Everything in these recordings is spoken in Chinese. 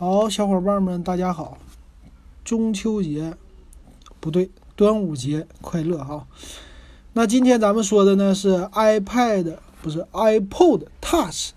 好，小伙伴们，大家好！中秋节不对，端午节快乐哈！那今天咱们说的呢是 iPad，不是 iPod Touch。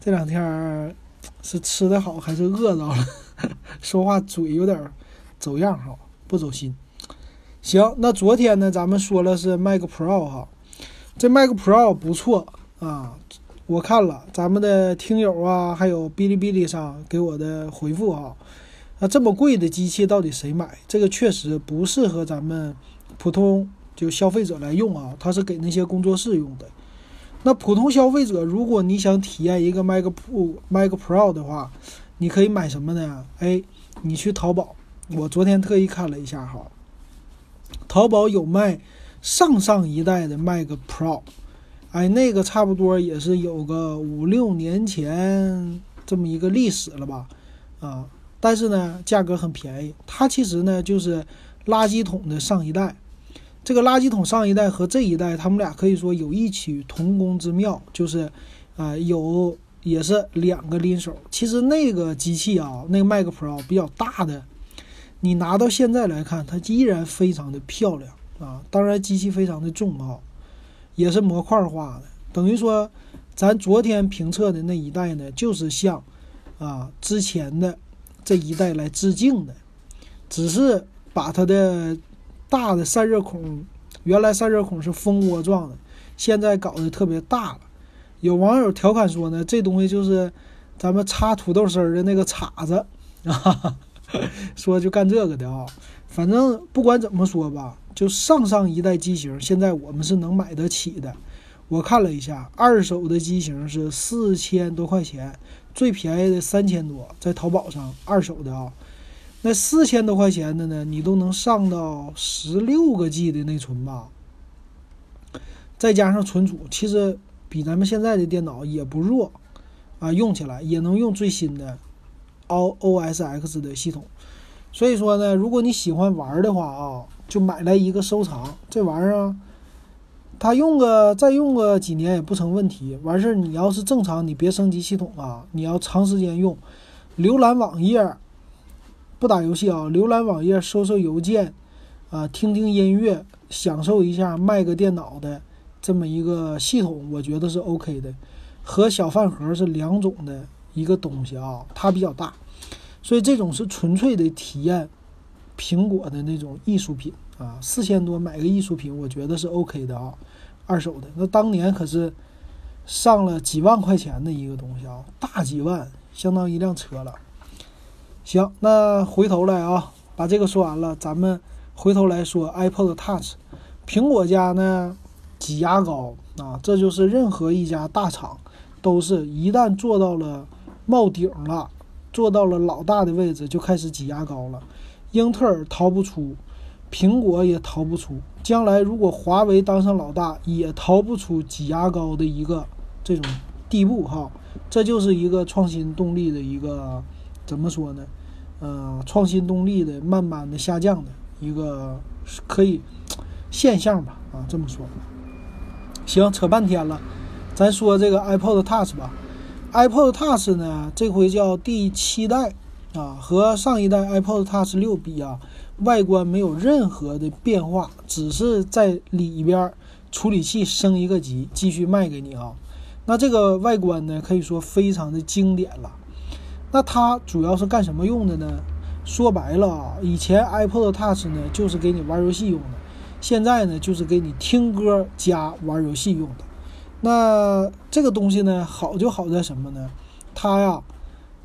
这两天是吃的好还是饿着了？说话嘴有点走样哈，不走心。行，那昨天呢，咱们说了是 Mac Pro 哈，这 Mac Pro 不错啊。我看了咱们的听友啊，还有哔哩哔哩上给我的回复啊，那这么贵的机器到底谁买？这个确实不适合咱们普通就消费者来用啊，它是给那些工作室用的。那普通消费者，如果你想体验一个 Mac Pro Mac Pro 的话，你可以买什么呢？哎，你去淘宝，我昨天特意看了一下哈，淘宝有卖上上一代的 Mac Pro。哎，那个差不多也是有个五六年前这么一个历史了吧，啊，但是呢，价格很便宜。它其实呢就是垃圾桶的上一代，这个垃圾桶上一代和这一代，他们俩可以说有异曲同工之妙，就是啊，有也是两个拎手。其实那个机器啊，那个 Mac Pro 比较大的，你拿到现在来看，它依然非常的漂亮啊。当然，机器非常的重啊。也是模块化的，等于说，咱昨天评测的那一代呢，就是向啊之前的这一代来致敬的，只是把它的大的散热孔，原来散热孔是蜂窝状的，现在搞得特别大了。有网友调侃说呢，这东西就是咱们插土豆丝儿的那个叉子啊，说就干这个的啊。反正不管怎么说吧。就上上一代机型，现在我们是能买得起的。我看了一下，二手的机型是四千多块钱，最便宜的三千多，在淘宝上二手的啊。那四千多块钱的呢，你都能上到十六个 G 的内存吧？再加上存储，其实比咱们现在的电脑也不弱啊，用起来也能用最新的 O O S X 的系统。所以说呢，如果你喜欢玩的话啊。就买来一个收藏，这玩意儿，它用个再用个几年也不成问题。完事儿，你要是正常，你别升级系统啊，你要长时间用，浏览网页，不打游戏啊，浏览网页、收收邮件，啊，听听音乐，享受一下卖个电脑的这么一个系统，我觉得是 OK 的，和小饭盒是两种的一个东西啊，它比较大，所以这种是纯粹的体验。苹果的那种艺术品啊，四千多买个艺术品，我觉得是 OK 的啊，二手的。那当年可是上了几万块钱的一个东西啊，大几万，相当于一辆车了。行，那回头来啊，把这个说完了，咱们回头来说 iPod Touch。苹果家呢，挤牙膏啊，这就是任何一家大厂都是一旦做到了冒顶了，做到了老大的位置，就开始挤牙膏了。英特尔逃不出，苹果也逃不出。将来如果华为当上老大，也逃不出挤牙膏的一个这种地步哈。这就是一个创新动力的一个怎么说呢？呃，创新动力的慢慢的下降的一个可以现象吧啊，这么说。行，扯半天了，咱说这个 iPod Touch 吧。iPod Touch 呢，这回叫第七代。啊，和上一代 iPod Touch 六比啊，外观没有任何的变化，只是在里边处理器升一个级，继续卖给你啊。那这个外观呢，可以说非常的经典了。那它主要是干什么用的呢？说白了啊，以前 iPod Touch 呢就是给你玩游戏用的，现在呢就是给你听歌加玩游戏用的。那这个东西呢，好就好在什么呢？它呀。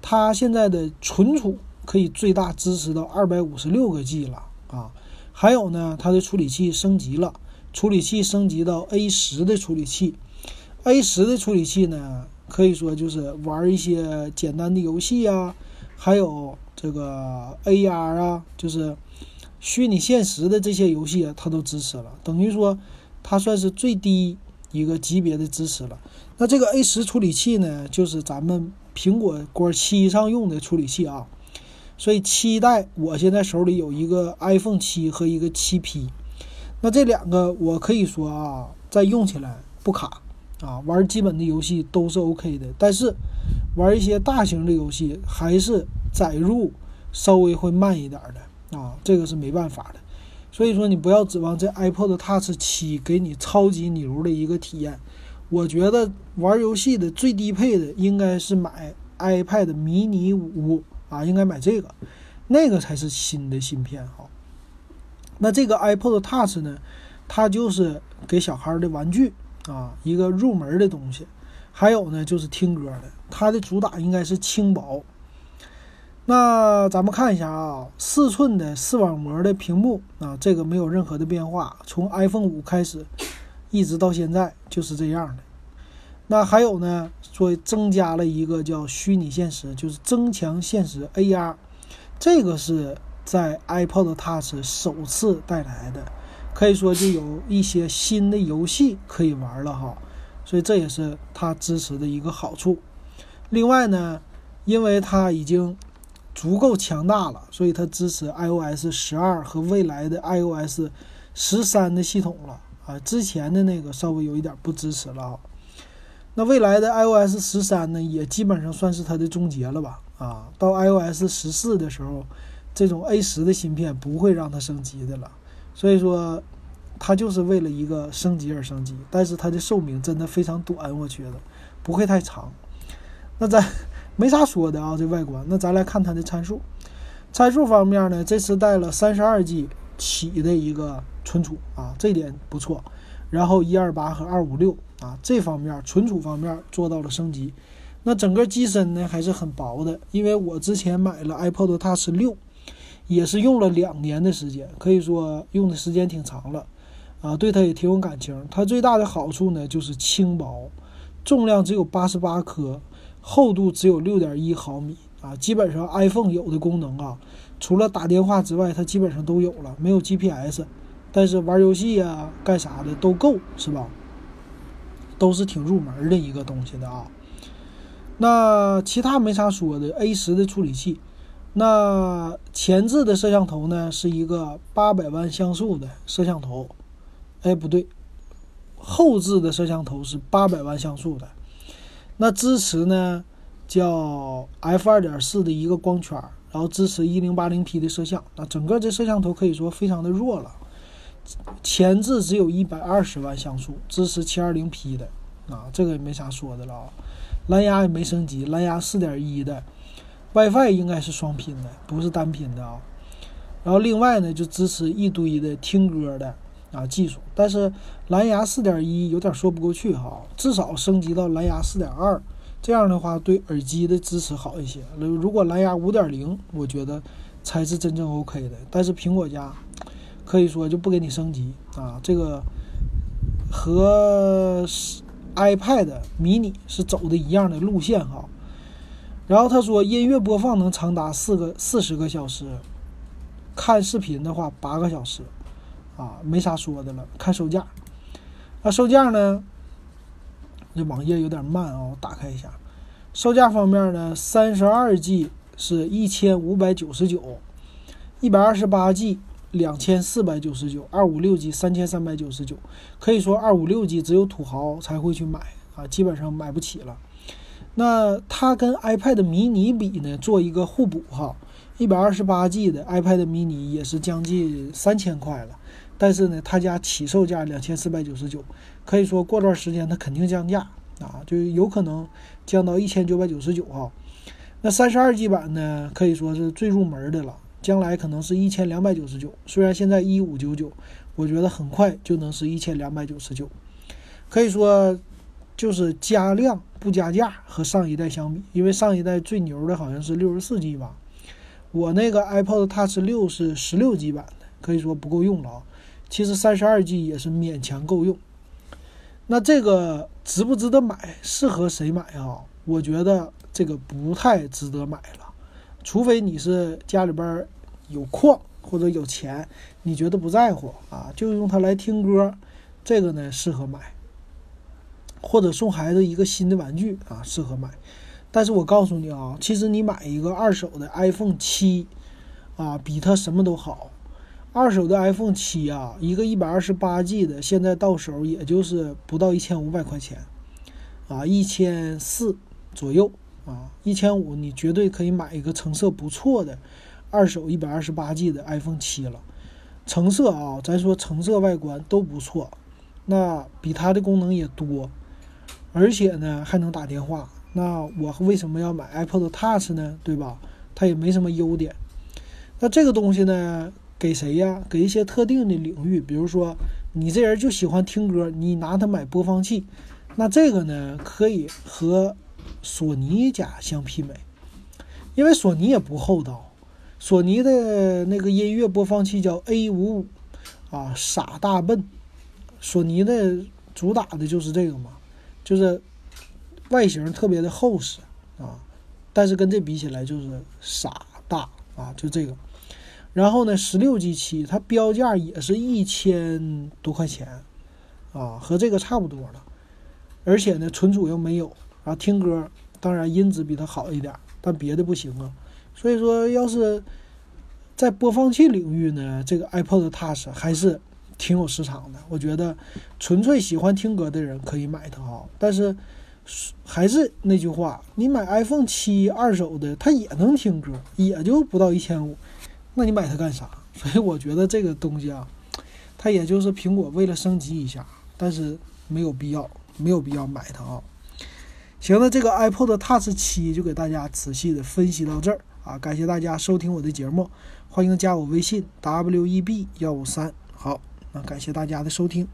它现在的存储可以最大支持到二百五十六个 G 了啊，还有呢，它的处理器升级了，处理器升级到 A 十的处理器，A 十的处理器呢，可以说就是玩一些简单的游戏啊，还有这个 AR 啊，就是虚拟现实的这些游戏啊，它都支持了，等于说它算是最低一个级别的支持了。那这个 A 十处理器呢，就是咱们。苹果果七上用的处理器啊，所以七代我现在手里有一个 iPhone 七和一个七 P，那这两个我可以说啊，在用起来不卡啊，玩基本的游戏都是 OK 的。但是玩一些大型的游戏还是载入稍微会慢一点的啊，这个是没办法的。所以说你不要指望这 iPod Touch 七给你超级牛的一个体验。我觉得玩游戏的最低配的应该是买 iPad mini 五啊，应该买这个，那个才是新的芯片哈。那这个 iPod Touch 呢，它就是给小孩的玩具啊，一个入门的东西。还有呢，就是听歌的，它的主打应该是轻薄。那咱们看一下啊，四寸的视网膜的屏幕啊，这个没有任何的变化，从 iPhone 五开始一直到现在就是这样的。那还有呢，说增加了一个叫虚拟现实，就是增强现实 AR，这个是在 iPod Touch 首次带来的，可以说就有一些新的游戏可以玩了哈。所以这也是它支持的一个好处。另外呢，因为它已经足够强大了，所以它支持 iOS 十二和未来的 iOS 十三的系统了啊。之前的那个稍微有一点不支持了啊。那未来的 iOS 十三呢，也基本上算是它的终结了吧？啊，到 iOS 十四的时候，这种 A 十的芯片不会让它升级的了。所以说。它就是为了一个升级而升级，但是它的寿命真的非常短，我觉得不会太长。那咱没啥说的啊，这外观。那咱来看它的参数。参数方面呢，这次带了三十二 G 起的一个存储啊，这点不错。然后一二八和二五六啊，这方面存储方面做到了升级。那整个机身呢还是很薄的，因为我之前买了 iPod Touch 六，也是用了两年的时间，可以说用的时间挺长了。啊，对它也挺有感情。它最大的好处呢，就是轻薄，重量只有八十八克，厚度只有六点一毫米啊。基本上 iPhone 有的功能啊，除了打电话之外，它基本上都有了。没有 GPS，但是玩游戏呀、干啥的都够，是吧？都是挺入门的一个东西的啊。那其他没啥说的，A 十的处理器，那前置的摄像头呢，是一个八百万像素的摄像头。哎，不对，后置的摄像头是八百万像素的，那支持呢叫 f 二点四的一个光圈，然后支持一零八零 P 的摄像，那整个这摄像头可以说非常的弱了，前置只有一百二十万像素，支持七二零 P 的，啊，这个也没啥说的了啊，蓝牙也没升级，蓝牙四点一的，WiFi 应该是双频的，不是单频的啊，然后另外呢就支持一堆的听歌的。啊，技术，但是蓝牙四点一有点说不过去哈，至少升级到蓝牙四点二，这样的话对耳机的支持好一些。如果蓝牙五点零，我觉得才是真正 OK 的。但是苹果家可以说就不给你升级啊，这个和 iPad mini 是走的一样的路线哈。然后他说音乐播放能长达四个四十个小时，看视频的话八个小时。啊，没啥说的了。看售价，那售价呢？这网页有点慢啊，我打开一下。售价方面呢，三十二 G 是一千五百九十九，一百二十八 G 两千四百九十九，二五六 G 三千三百九十九。可以说二五六 G 只有土豪才会去买啊，基本上买不起了。那它跟 iPad mini 比呢，做一个互补哈。一百二十八 G 的 iPad mini 也是将近三千块了。但是呢，他家起售价两千四百九十九，可以说过段时间它肯定降价啊，就有可能降到一千九百九十九哈。那三十二 G 版呢，可以说是最入门的了，将来可能是一千两百九十九。虽然现在一五九九，我觉得很快就能是一千两百九十九。可以说就是加量不加价，和上一代相比，因为上一代最牛的好像是六十四 G 吧，我那个 iPod Touch 六是十六 G 版的，可以说不够用了啊。其实三十二 G 也是勉强够用，那这个值不值得买？适合谁买啊？我觉得这个不太值得买了，除非你是家里边有矿或者有钱，你觉得不在乎啊，就用它来听歌，这个呢适合买，或者送孩子一个新的玩具啊适合买。但是我告诉你啊，其实你买一个二手的 iPhone 七啊，比它什么都好。二手的 iPhone 七啊，一个一百二十八 G 的，现在到手也就是不到一千五百块钱，啊，一千四左右啊，一千五你绝对可以买一个成色不错的二手一百二十八 G 的 iPhone 七了。成色啊，咱说成色外观都不错，那比它的功能也多，而且呢还能打电话。那我为什么要买 iPod Touch 呢？对吧？它也没什么优点。那这个东西呢，给谁呀？给一些特定的领域，比如说你这人就喜欢听歌，你拿它买播放器，那这个呢可以和索尼家相媲美，因为索尼也不厚道。索尼的那个音乐播放器叫 A 五五，啊，傻大笨。索尼的主打的就是这个嘛，就是外形特别的厚实啊，但是跟这比起来就是傻大啊，就这个。然后呢，十六 G 七它标价也是一千多块钱，啊，和这个差不多了。而且呢，存储又没有啊，听歌当然音质比它好一点，但别的不行啊。所以说，要是在播放器领域呢，这个 iPod Touch 还是挺有市场的。我觉得纯粹喜欢听歌的人可以买它啊。但是还是那句话，你买 iPhone 七二手的，它也能听歌，也就不到一千五，那你买它干啥？所以我觉得这个东西啊，它也就是苹果为了升级一下，但是没有必要，没有必要买它啊。行了，这个 iPod Touch 七就给大家仔细的分析到这儿。啊，感谢大家收听我的节目，欢迎加我微信 w e b 幺五三。好，那感谢大家的收听。